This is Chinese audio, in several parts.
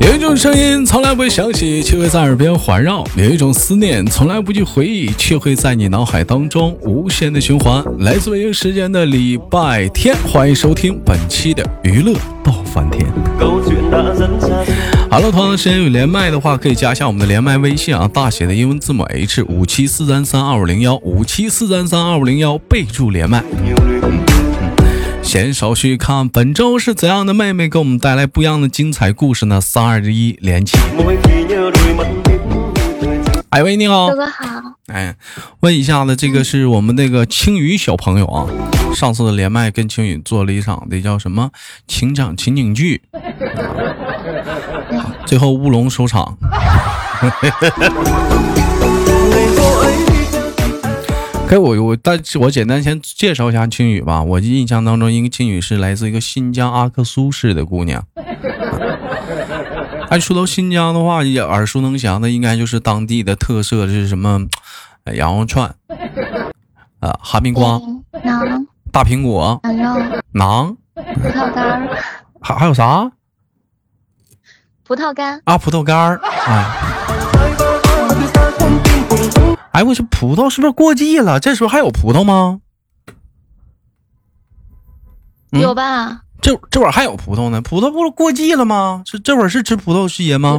有一种声音从来不会响起，却会在耳边环绕；有一种思念从来不去回忆，却会在你脑海当中无限的循环。来自北京时间的礼拜天，欢迎收听本期的娱乐到翻天。好了，同样时间有连麦的话，可以加一下我们的连麦微信啊，大写的英文字母 H 五七四三三二五零幺五七四三三二五零幺，备注连麦。闲少叙，看本周是怎样的妹妹给我们带来不一样的精彩故事呢？三二一，连起！哎喂，你好，哥哥好。哎，问一下子，这个是我们那个青雨小朋友啊。上次的连麦跟青雨做了一场的叫什么情场情景剧，最后乌龙收场。给我我，但是我简单先介绍一下青雨吧。我印象当中，因为青雨是来自一个新疆阿克苏市的姑娘。哎，说到新疆的话，也耳熟能详的应该就是当地的特色是什么？羊肉串，啊，哈密瓜，馕，大苹果，羊肉，馕，葡萄干，还还有啥？葡萄干啊，葡萄干儿，哎。哎，我说葡萄是不是过季了？这时候还有葡萄吗？有吧？这这会儿还有葡萄呢？葡萄不是过季了吗？是这会儿是吃葡萄节吗？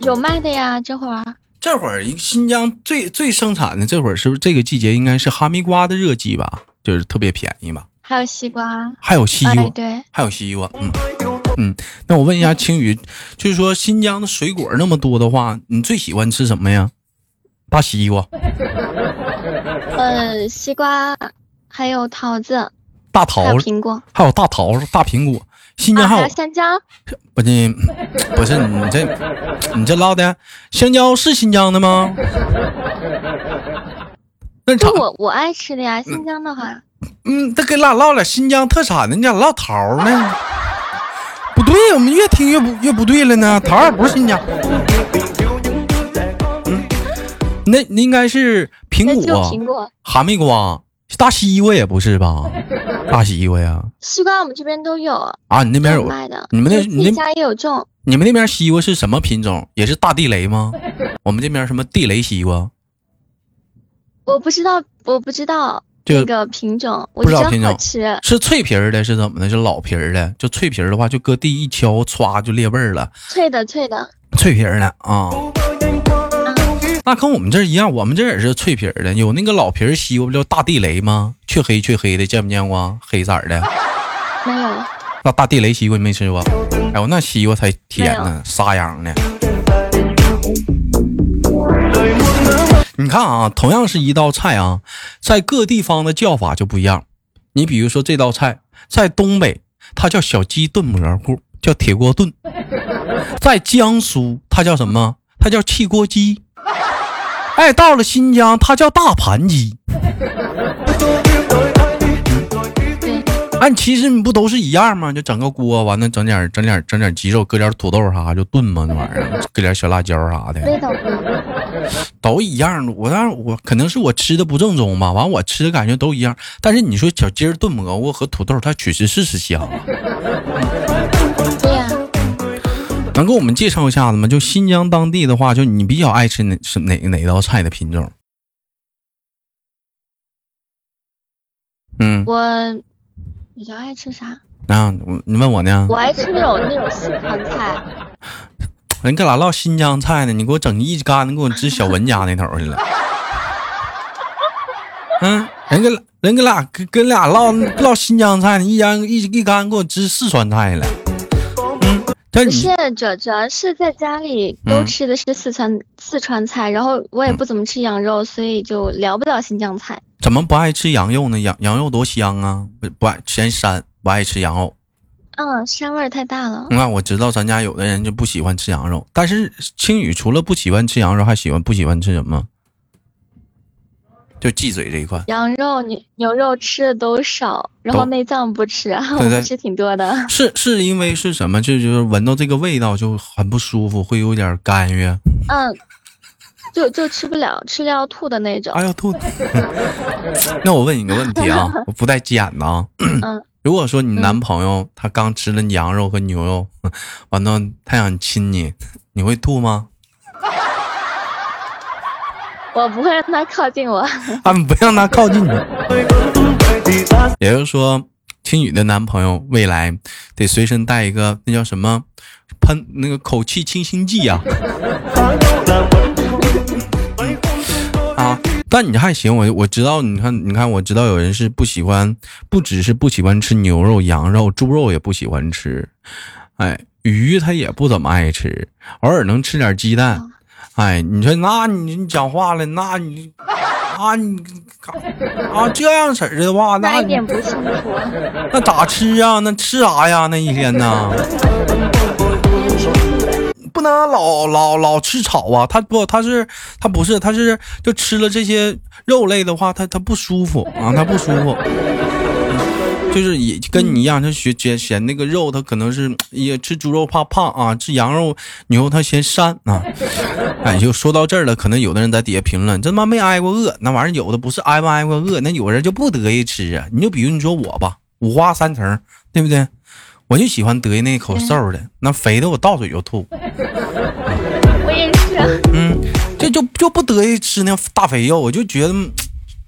有卖的呀，这会儿。这会儿新疆最最生产的这会儿是不是这个季节应该是哈密瓜的热季吧？就是特别便宜吧？还有西瓜，还有西瓜，对，还有西瓜。嗯嗯，那我问一下青雨，就是说新疆的水果那么多的话，你最喜欢吃什么呀？大西瓜，呃，西瓜，还有桃子，大桃子，苹果，还有大桃子，大苹果。新疆还有香蕉，不是，不是你这，你这唠的香蕉是新疆的吗？那我我爱吃的呀，新疆的话。嗯，这跟俩唠了新疆特产的，你咋唠桃呢？不对，我们越听越不越不对了呢，桃也不是新疆。那那应该是苹果、哈密瓜、大西瓜也不是吧？大西瓜呀，西瓜我们这边都有啊。你那边有卖的？你们那你们家也有种？你们那边西瓜是什么品种？也是大地雷吗？我们这边什么地雷西瓜？我不知道，我不知道这个品种，我不知道品种吃是脆皮儿的，是怎么的？是老皮儿的？就脆皮儿的话，就搁地一敲，歘就裂味儿了。脆的，脆的，脆皮儿的啊。那跟我们这儿一样，我们这也是脆皮儿的，有那个老皮儿西瓜，不叫大地雷吗？黢黑黢黑的，见没见过？黑色的。没有。那大地雷西瓜你没吃过？哎呦，那西瓜才甜呢，沙瓤的。你看啊，同样是一道菜啊，在各地方的叫法就不一样。你比如说这道菜，在东北它叫小鸡炖蘑菇，叫铁锅炖；在江苏它叫什么？它叫汽锅鸡。哎，到了新疆，它叫大盘鸡。哎，其实你不都是一样吗？就整个锅，完了整点整点整点鸡肉，搁点土豆啥就炖嘛，那玩意儿，搁点小辣椒啥的。都一样。我但是我可能是我吃的不正宗吧，完我吃的感觉都一样。但是你说小鸡儿炖蘑菇和土豆，它确实是是香。能给我们介绍一下子吗？就新疆当地的话，就你比较爱吃哪是哪哪道菜的品种？嗯，我比较爱吃啥？啊，你问我呢？我爱吃那种那种四川菜。人搁哪唠新疆菜呢？你给我整一干的，给我支小文家那头去了。嗯，人跟人跟俩跟跟俩唠唠新疆菜呢，一干一一干给我支四川菜了。不是，主主要是在家里都吃的是四川四川菜，然后我也不怎么吃羊肉，所以就聊不了新疆菜。怎么不爱吃羊肉呢？羊羊肉多香啊！不不爱嫌膻，不爱吃羊肉。嗯，膻味太大了。那我知道咱家有的人就不喜欢吃羊肉，但是青雨除了不喜欢吃羊肉，还喜欢不喜欢吃什么？就忌嘴这一块，羊肉、牛牛肉吃的都少，然后内脏不吃，我吃挺多的。是是因为是什么？就就是闻到这个味道就很不舒服，会有点干哕。嗯，就就吃不了，吃了要吐的那种。哎呀吐。那我问你个问题啊，我不带急眼的啊。嗯。如果说你男朋友他刚吃了羊肉和牛肉，完了他想亲你，你会吐吗？我不会让他靠近我。啊，不让他靠近你。也就是说，青雨的男朋友未来得随身带一个那叫什么喷那个口气清新剂呀。啊，但你还行，我我知道，你看，你看，我知道有人是不喜欢，不只是不喜欢吃牛肉、羊肉、猪肉也不喜欢吃，哎，鱼他也不怎么爱吃，偶尔能吃点鸡蛋。哎，你说那你你讲话了，那你啊你啊这样式儿的话，那一点不。那咋吃啊？那吃啥呀？那一天呢？不能老老老吃草啊！他不，他是他不是，他是就吃了这些肉类的话，他他不舒服啊，他不舒服。就是也跟你一样，他嫌嫌嫌那个肉，他可能是也吃猪肉怕胖啊，吃羊肉牛他嫌膻啊。哎，就说到这儿了，可能有的人在底下评论，这他妈没挨过饿，那玩意儿有的不是挨不挨过饿，那有人就不得意吃啊。你就比如你说我吧，五花三层，对不对？我就喜欢得意那口瘦的，那肥的我到嘴就吐。我也是。嗯，这就就不得意吃那大肥肉，我就觉得。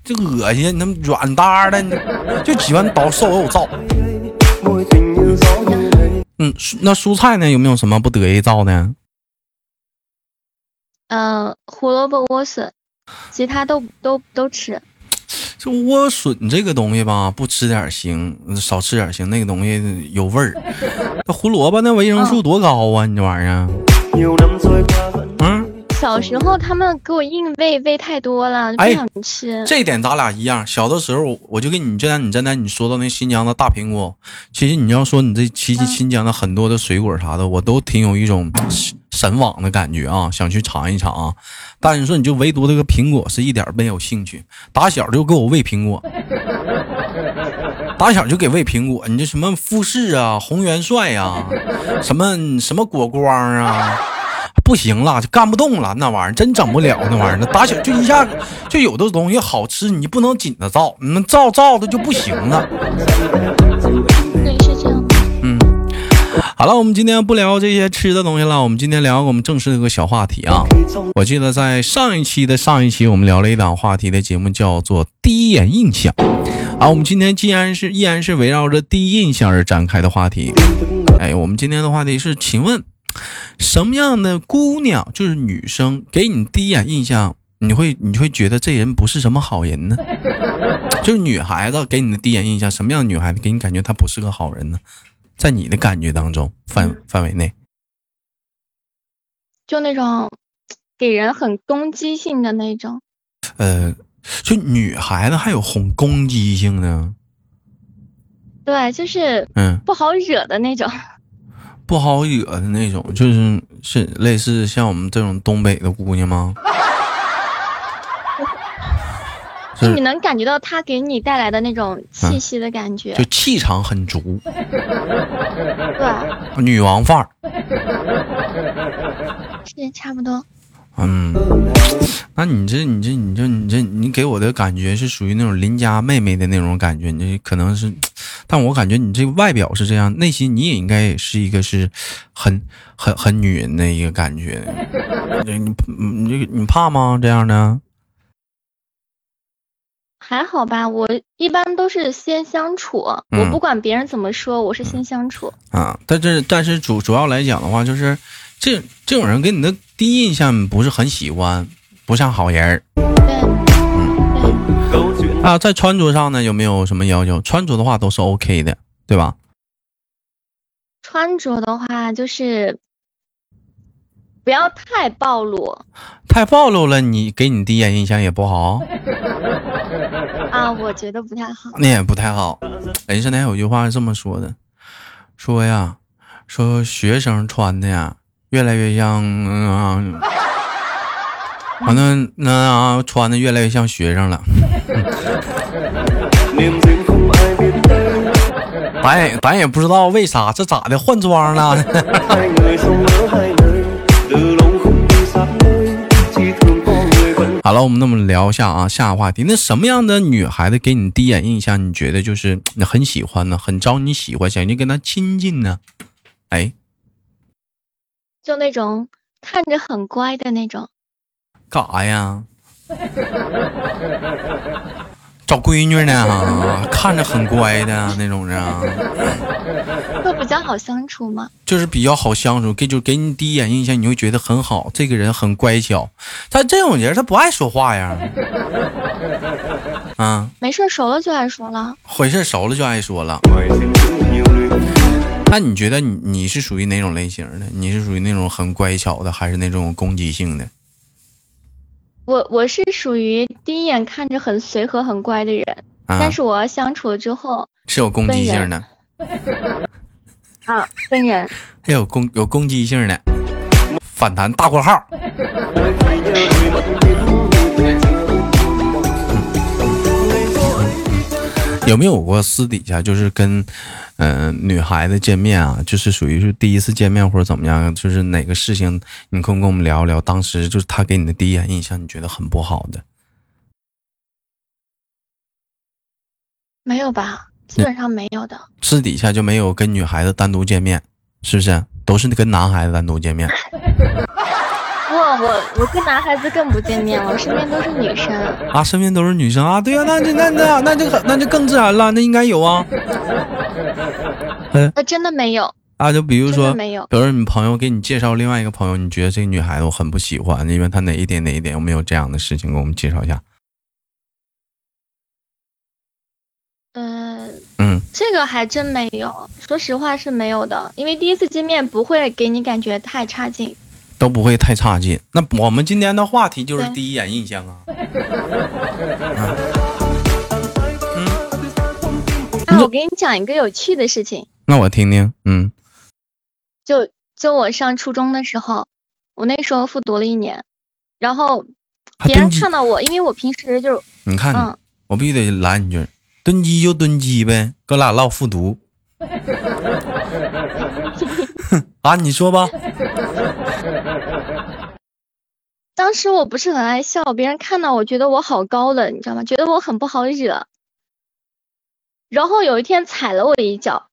这恶心，那软哒的，就喜欢倒瘦肉造。嗯，那蔬菜呢？有没有什么不得意造的？嗯，胡萝卜、莴笋，其他都都都吃。这莴笋这个东西吧，不吃点行，少吃点行。那个东西有味儿。那胡萝卜那维生素多高啊？你这玩意儿。嗯。小时候他们给我硬喂喂太多了，不想吃。这点咱俩一样。小的时候我就跟你，就像你刚才你说到那新疆的大苹果，其实你要说你这其实新疆的很多的水果啥的，我都挺有一种神往的感觉啊，想去尝一尝。但是你说你就唯独这个苹果是一点没有兴趣，打小就给我喂苹果，打小就给喂苹果。你这什么富士啊、红元帅呀，什么什么果光啊。不行了，就干不动了，那玩意儿真整不了，那玩意儿，那打小就一下就有的东西好吃，你不能紧着造，你们造造的就不行了。对，是这样。嗯，好了，我们今天不聊这些吃的东西了，我们今天聊我们正式的一个小话题啊。我记得在上一期的上一期，我们聊了一档话题的节目，叫做第一眼印象。啊，我们今天既然是依然是围绕着第一印象而展开的话题。哎，我们今天的话题是，请问。什么样的姑娘就是女生给你第一眼印象，你会你会觉得这人不是什么好人呢？就是女孩子给你的第一眼印象，什么样的女孩子给你感觉她不是个好人呢？在你的感觉当中范范围内，就那种给人很攻击性的那种。呃，就女孩子还有哄攻击性的。对，就是嗯，不好惹的那种。不好惹的那种，就是是类似像我们这种东北的姑娘吗？就你能感觉到她给你带来的那种气息的感觉，就气场很足。对，女王范儿。是差不多。嗯，那你这你这你这你这你给我的感觉是属于那种邻家妹妹的那种感觉，你可能是，但我感觉你这个外表是这样，内心你也应该也是一个是很很很女人的一个感觉。你你这你怕吗？这样的？还好吧，我一般都是先相处，我不管别人怎么说，我是先相处。啊，但是但是主主要来讲的话，就是这这种人给你的。第一印象不是很喜欢，不像好人儿。嗯，啊，在穿着上呢，有没有什么要求？穿着的话都是 OK 的，对吧？穿着的话就是不要太暴露，太暴露了，你给你第一眼印象也不好。啊，我觉得不太好。那也不太好。人生那有句话是这么说的，说呀，说学生穿的呀。越来越像，嗯啊，反正那啊，穿的越来越像学生了。咱也咱也不知道为啥，这咋的换装了？好了，我们那么聊一下啊，下个话题。那什么样的女孩子给你第一眼印象，你觉得就是你很喜欢呢，很招你喜欢，想去跟她亲近呢？哎，就那种看着很乖的那种。干啥呀？找闺女呢？看着很乖的那种人，会比较好相处吗？就是比较好相处，给就给你第一眼印象，你会觉得很好，这个人很乖巧。他这种人，他不爱说话呀。啊，没事，熟了就爱说了。回事熟了就爱说了。那你觉得你你是属于哪种类型的？你是属于那种很乖巧的，还是那种攻击性的？我我是属于第一眼看着很随和、很乖的人，但是我要相处了之后是有攻击性的。啊，分人。还有攻有攻击性的，反弹大括号。有没有过私底下就是跟，嗯，女孩子见面啊，就是属于是第一次见面或者怎么样，就是哪个事情，你可以跟我们聊一聊。当时就是他给你的第一眼印象，你觉得很不好的？没有吧，基本上没有的。私底下就没有跟女孩子单独见面，是不是？都是跟男孩子单独见面。不，我我跟男孩子更不见面了，我身边都是女生啊，身边都是女生啊，对呀，那就那那那就那就更自然了，那应该有啊。那，真的没有啊，就比如说没有，比如说你朋友给你介绍另外一个朋友，你觉得这个女孩子我很不喜欢，因为她哪一点哪一点有没有这样的事情，给我们介绍一下？嗯嗯，这个还真没有，说实话是没有的，因为第一次见面不会给你感觉太差劲。都不会太差劲。那我们今天的话题就是第一眼印象啊。嗯。那我给你讲一个有趣的事情。那我听听。嗯。就就我上初中的时候，我那时候复读了一年，然后别人看到我，因为我平时就你看，我必须得拦你句，蹲鸡就蹲鸡呗，哥俩唠复读。啊，你说吧。当时我不是很爱笑，别人看到我觉得我好高冷，你知道吗？觉得我很不好惹。然后有一天踩了我一脚，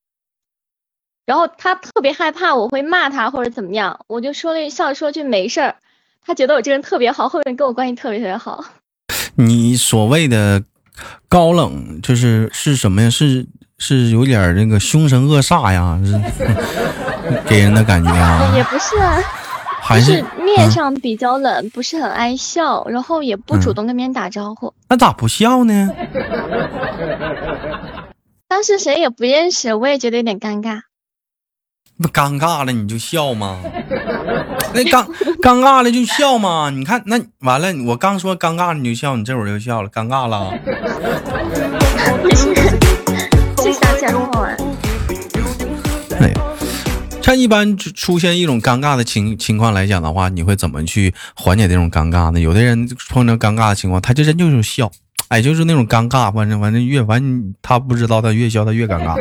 然后他特别害怕我会骂他或者怎么样，我就说了一笑，说句没事儿。他觉得我这人特别好，后面跟我关系特别特别好。你所谓的高冷就是是什么呀？是是有点那个凶神恶煞呀？是 给人的感觉啊？也不是。就是面上比较冷，不是很爱笑，然后也不主动跟别人打招呼。那咋不笑呢？当时谁也不认识，我也觉得有点尴尬。不尴尬了你就笑吗？那尴尴尬了就笑吗？你看那完了，我刚说尴尬你就笑，你这会儿就笑了，尴尬了。这下起来很好玩。像一般出现一种尴尬的情情况来讲的话，你会怎么去缓解这种尴尬呢？有的人碰到尴尬的情况，他就真就是笑，哎，就是那种尴尬，反正反正越反正他不知道他越笑他越尴尬。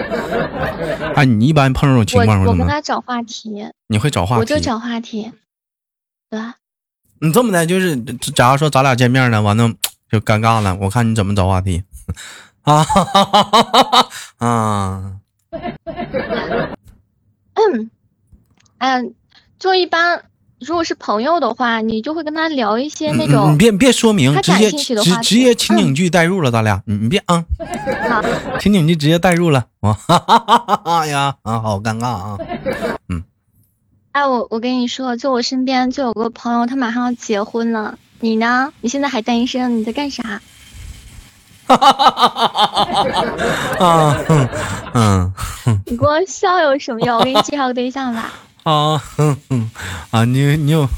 哎，你一般碰这种情况，我我跟他找话题，你会找话题，我就找话题，对吧？你这么的，就是假如说咱俩见面了，完了就尴尬了，我看你怎么找话题啊 啊。嗯，嗯，就一般，如果是朋友的话，你就会跟他聊一些那种，你别别说明，直接直直接情景剧带入了，咱俩，你你别啊，好，情景剧直接带入了，哇哈哈哈哈呀，啊，好尴尬啊，嗯，哎，我我跟你说，就我身边就有个朋友，他马上要结婚了，你呢？你现在还单身？你在干啥？啊，嗯，你光笑有什么用？我给你介绍个对象吧。啊，啊，你你有，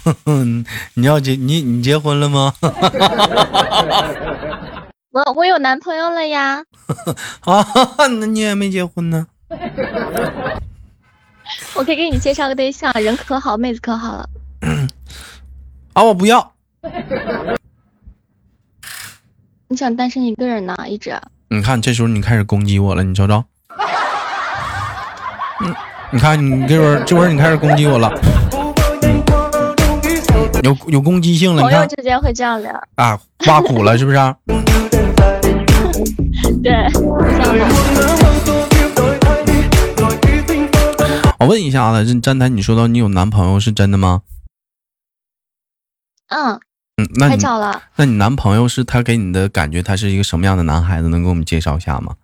你要结你你结婚了吗？我我有男朋友了呀。啊，那你也没结婚呢。我可以给你介绍个对象，人可好，妹子可好了。啊，我不要。你想单身一个人呢？一直。你看，这时候你开始攻击我了，你瞅瞅。嗯，你看你这会儿这会儿你开始攻击我了。有有攻击性了，朋你看友之间会这样聊，啊，挖苦了是不是？对。我问一下子，这站台你说到你有男朋友是真的吗？嗯，嗯，那拍你照了，那你男朋友是他给你的感觉，他是一个什么样的男孩子？能给我们介绍一下吗？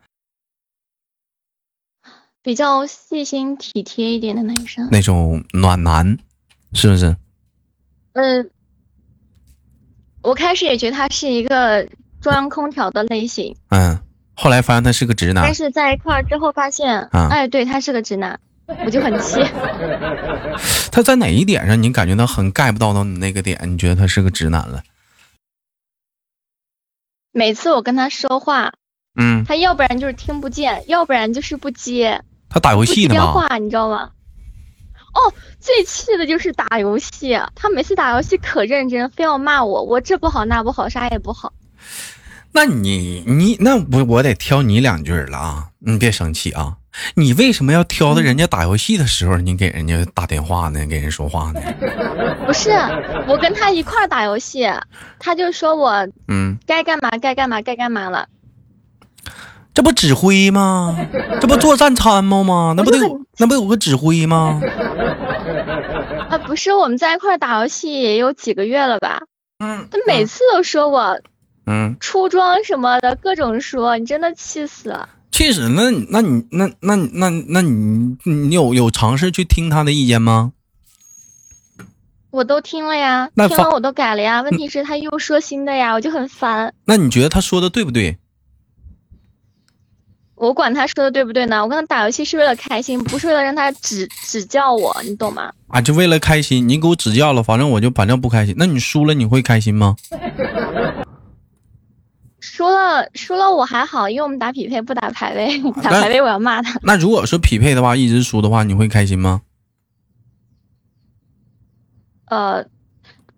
比较细心体贴一点的男生。那种暖男，是不是？嗯，我开始也觉得他是一个中央空调的类型，嗯，后来发现他是个直男但，是在一块儿之后发现，啊哎，对他是个直男，我就很气。他在哪一点上你感觉到很 get 不到到你那个点？你觉得他是个直男了？每次我跟他说话，嗯，他要不然就是听不见，要不然就是不接，他打游戏呢吧？话，你知道吗？哦，最气的就是打游戏，他每次打游戏可认真，非要骂我，我这不好那不好，啥也不好。那你你那我我得挑你两句了啊！你别生气啊！你为什么要挑在人家打游戏的时候，你给人家打电话呢？给人说话呢？不是，我跟他一块儿打游戏，他就说我嗯，该干嘛该干嘛该干嘛了。这不指挥吗？这不作战参谋吗？那不得那不有个指挥吗？啊，不是，我们在一块儿打游戏也有几个月了吧？嗯他每次都说我嗯，出装什么的，各种说，你真的气死了。其实那那你那那你那那你你有有尝试去听他的意见吗？我都听了呀，听了我都改了呀。问题是他又说新的呀，我就很烦。那你觉得他说的对不对？我管他说的对不对呢？我跟他打游戏是为了开心，不是为了让他指指教我，你懂吗？啊，就为了开心，你给我指教了，反正我就反正不开心。那你输了你会开心吗？输了输了我还好，因为我们打匹配不打排位，打排位我要骂他。那如果说匹配的话，一直输的话，你会开心吗？呃，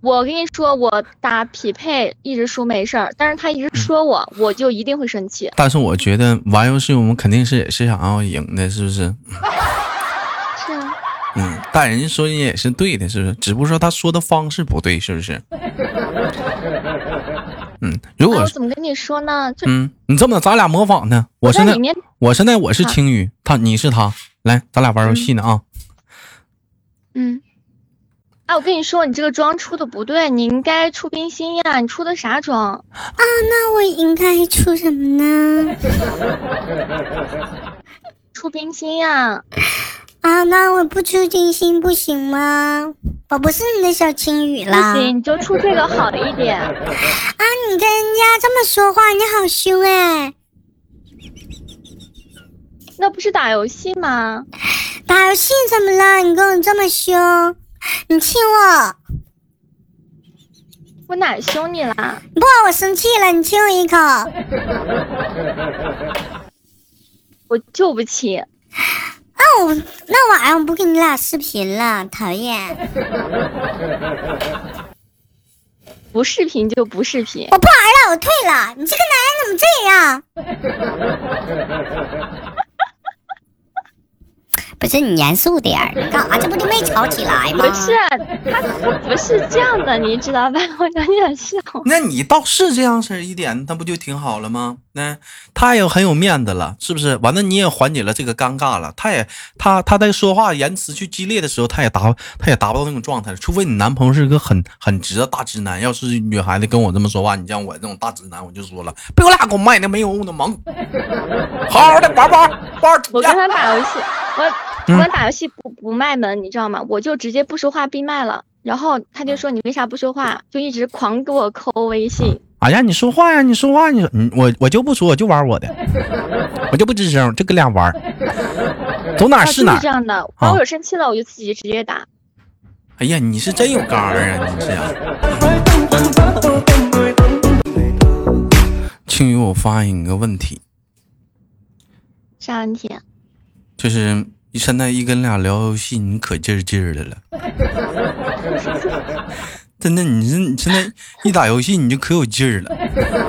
我跟你说，我打匹配一直输没事儿，但是他一直说我，我就一定会生气。但是我觉得玩游戏我们肯定是也是想要赢的，是不是？是啊，嗯，但人家说的也是对的，是不是？只不过说他说的方式不对，是不是？嗯，如哎，果是我怎么跟你说呢？就嗯，你这么咱俩模仿呢？我现在在里面，我现在我是好青雨，他你是他，来，咱俩玩游戏呢啊！嗯。哎，我跟你说，你这个妆出的不对，你应该出冰心呀！你出的啥妆？那我应该出什么呢？出冰心呀！啊，那我不出金星不行吗？我不是你的小青雨不啦。行，你就出这个好一点。啊，你跟人家这么说话，你好凶哎！那不是打游戏吗？打游戏怎么了？你跟我这么凶，你亲我，我哪凶你啦？不，我生气了，你亲我一口。我就不亲。那我那晚上不跟你俩视频了，讨厌！不视频就不视频。我不玩了，我退了。你这个男人怎么这样？不是你严肃点儿，你干啥？这不就没吵起来吗？不是，他他不是这样的，你知道吧？我有点笑。那你倒是这样式儿一点，那不就挺好了吗？那他也很有面子了，是不是？完了你也缓解了这个尴尬了。他也他他在说话言辞去激烈的时候，他也达他也达不到那种状态，除非你男朋友是一个很很直的大直男。要是女孩子跟我这么说话，你像我这种大直男，我就说了，别给我俩给我卖那没有用的萌，好好的玩玩玩。我跟他打游戏，我 嗯我打游戏不不卖萌，你知道吗？我就直接不说话闭麦了。然后他就说你为啥不说话？就一直狂给我扣微信。哎呀，你说话呀，你说话，你说，嗯，我我就不说，我就玩我的，我就不吱声，就跟俩玩儿，走哪儿啊，就是是哪。这样的。然啊我有生气了，我就自己直接打。哎呀，你是真有肝儿啊，你这样。青雨，我发现一个问题，啥问题？就是现在一跟俩聊游戏，你可劲儿劲儿的了。真的，你这你现在一打游戏你就可有劲儿了，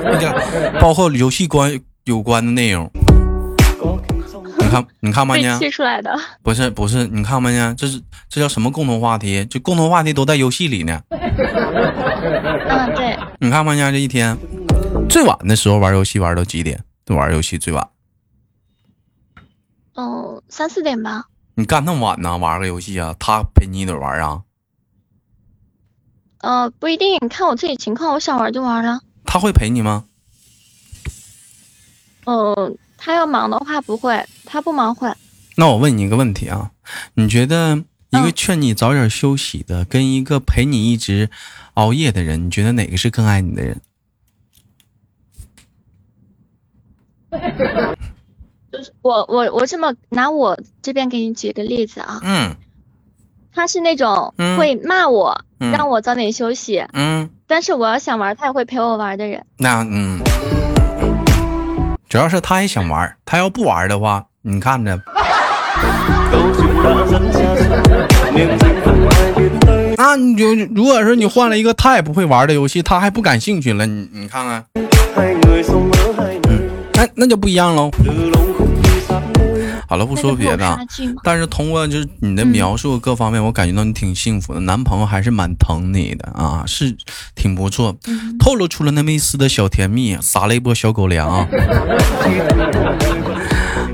那个包括游戏关有关的内容，你看，你看吧被呢？气出来的。不是不是，你看吧呢？这是这叫什么共同话题？就共同话题都在游戏里呢。嗯，对，你看吧呢？这一天最晚的时候玩游戏玩到几点？玩游戏最晚，嗯，三四点吧。你干那么晚呢？玩个游戏啊？他陪你一起玩啊？呃，不一定，看我自己情况，我想玩就玩了。他会陪你吗？嗯，他要忙的话不会，他不忙会。那我问你一个问题啊，你觉得一个嗯劝你早点休息的，跟一个陪你一直熬夜的人，你觉得哪个是更爱你的人？就是我我我这么拿我这边给你举个例子啊，嗯。他是那种嗯。会骂我，嗯。让我早点休息，嗯，但是我要想玩，他也会陪我玩的人。那嗯，主要是他也想玩，他要不玩的话，你看着，那你就如果说你换了一个他也不会玩的游戏，他还不感兴趣了，你你看看，那那就不一样喽。好了，不说别的。但是通过就是你的嗯描述各方面，我感觉到你挺幸福的，男朋友还是蛮疼你的啊，是挺不错，嗯透露出了那么一丝的小甜蜜，撒了一波小狗粮啊。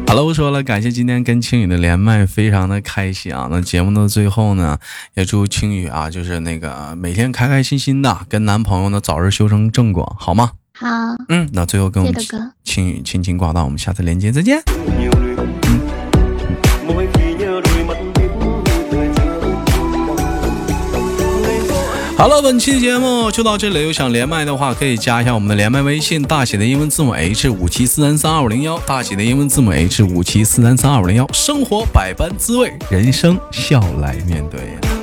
好了，不说了，感谢今天跟青雨的连麦，非常的开心啊。那节目的最后呢，也祝青雨啊，就是那个每天开开心心的，跟男朋友呢早日修成正果，好吗？好，嗯，那最后跟我们谢谢哥青雨轻轻挂断，我们下次连接再见。好了，本期节目就到这里。有想连麦的话，可以加一下我们的连麦微信，大写的英文字母 H 五七四三三二五零幺，大写的英文字母 H 五七四三三二五零幺。生活百般滋味，人生笑来面对。